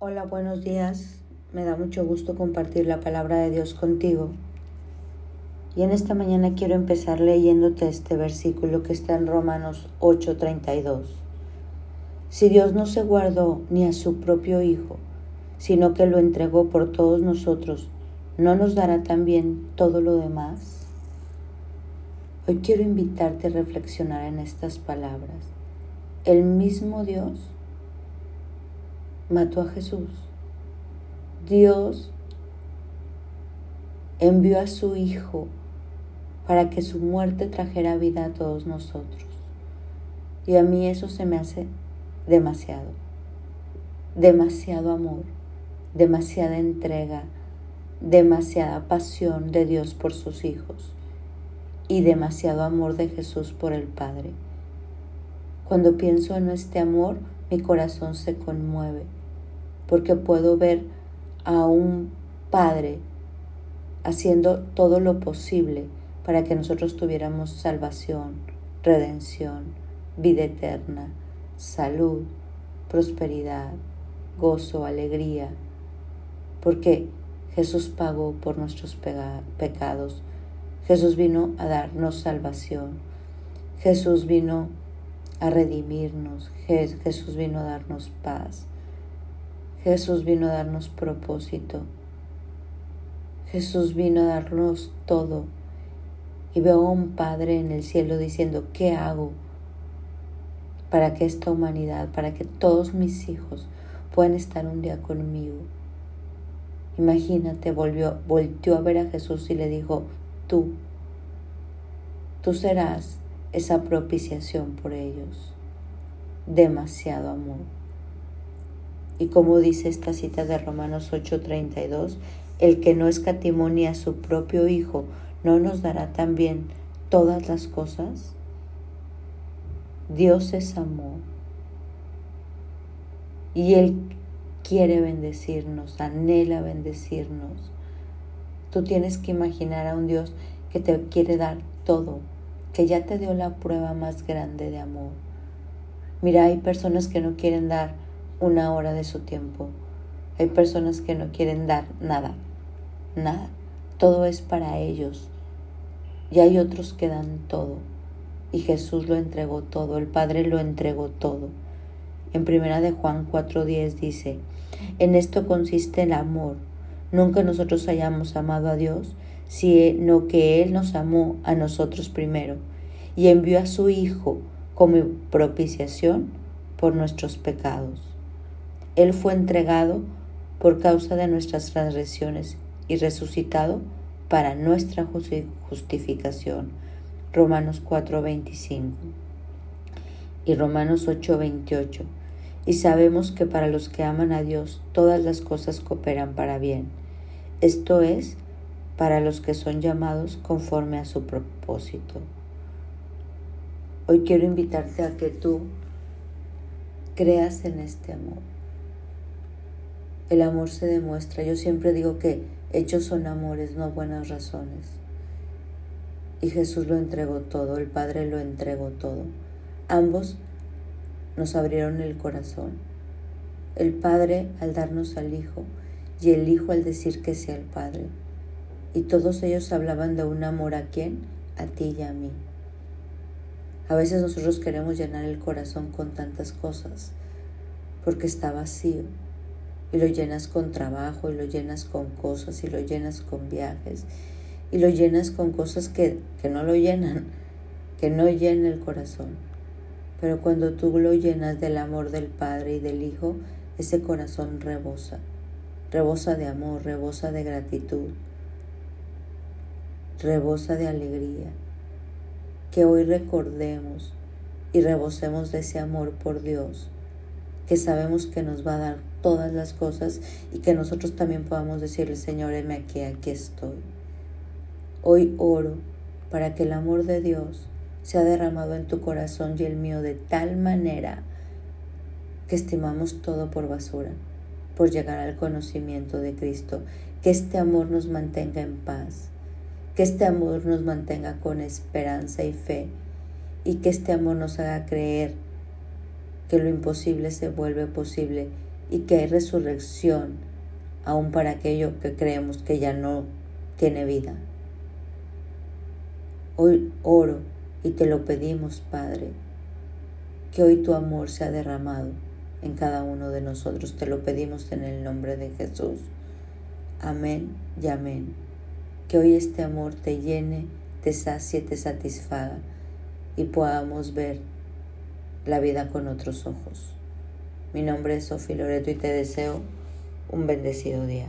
Hola, buenos días. Me da mucho gusto compartir la palabra de Dios contigo. Y en esta mañana quiero empezar leyéndote este versículo que está en Romanos 8:32. Si Dios no se guardó ni a su propio Hijo, sino que lo entregó por todos nosotros, ¿no nos dará también todo lo demás? Hoy quiero invitarte a reflexionar en estas palabras. El mismo Dios mató a Jesús. Dios envió a su Hijo para que su muerte trajera vida a todos nosotros. Y a mí eso se me hace demasiado, demasiado amor, demasiada entrega, demasiada pasión de Dios por sus hijos y demasiado amor de Jesús por el Padre. Cuando pienso en este amor, mi corazón se conmueve porque puedo ver a un Padre haciendo todo lo posible para que nosotros tuviéramos salvación, redención, vida eterna, salud, prosperidad, gozo, alegría, porque Jesús pagó por nuestros pecados. Jesús vino a darnos salvación. Jesús vino a redimirnos. Jesús vino a darnos paz. Jesús vino a darnos propósito. Jesús vino a darnos todo. Y veo a un Padre en el cielo diciendo, ¿qué hago para que esta humanidad, para que todos mis hijos puedan estar un día conmigo? Imagínate, volvió, volvió a ver a Jesús y le dijo, tú, tú serás esa propiciación por ellos. Demasiado amor. Y como dice esta cita de Romanos 8:32, el que no escatimó ni a su propio Hijo, ¿no nos dará también todas las cosas? Dios es amor. Y Él quiere bendecirnos, anhela bendecirnos. Tú tienes que imaginar a un Dios que te quiere dar todo, que ya te dio la prueba más grande de amor. Mira, hay personas que no quieren dar una hora de su tiempo. Hay personas que no quieren dar nada, nada. Todo es para ellos. Y hay otros que dan todo. Y Jesús lo entregó todo, el Padre lo entregó todo. En primera de Juan 4:10 dice, en esto consiste el amor, nunca nosotros hayamos amado a Dios, sino que Él nos amó a nosotros primero y envió a su Hijo como propiciación por nuestros pecados. Él fue entregado por causa de nuestras transgresiones y resucitado para nuestra justificación. Romanos 4:25 y Romanos 8:28. Y sabemos que para los que aman a Dios todas las cosas cooperan para bien. Esto es, para los que son llamados conforme a su propósito. Hoy quiero invitarte a que tú creas en este amor el amor se demuestra. Yo siempre digo que hechos son amores, no buenas razones. Y Jesús lo entregó todo, el Padre lo entregó todo. Ambos nos abrieron el corazón. El Padre al darnos al Hijo y el Hijo al decir que sea el Padre. Y todos ellos hablaban de un amor a quién? A ti y a mí. A veces nosotros queremos llenar el corazón con tantas cosas porque está vacío y lo llenas con trabajo y lo llenas con cosas y lo llenas con viajes y lo llenas con cosas que, que no lo llenan, que no llenan el corazón. Pero cuando tú lo llenas del amor del Padre y del Hijo, ese corazón rebosa, rebosa de amor, rebosa de gratitud, rebosa de alegría. Que hoy recordemos y rebosemos de ese amor por Dios, que sabemos que nos va a dar todas las cosas y que nosotros también podamos decirle, Señor, heme aquí, aquí estoy. Hoy oro para que el amor de Dios sea derramado en tu corazón y el mío de tal manera que estimamos todo por basura, por llegar al conocimiento de Cristo, que este amor nos mantenga en paz, que este amor nos mantenga con esperanza y fe, y que este amor nos haga creer que lo imposible se vuelve posible y que hay resurrección aún para aquello que creemos que ya no tiene vida. Hoy oro y te lo pedimos, Padre, que hoy tu amor sea derramado en cada uno de nosotros. Te lo pedimos en el nombre de Jesús. Amén y amén. Que hoy este amor te llene, te sacie, te satisfaga y podamos ver la vida con otros ojos. Mi nombre es Sofía Loreto y te deseo un bendecido día.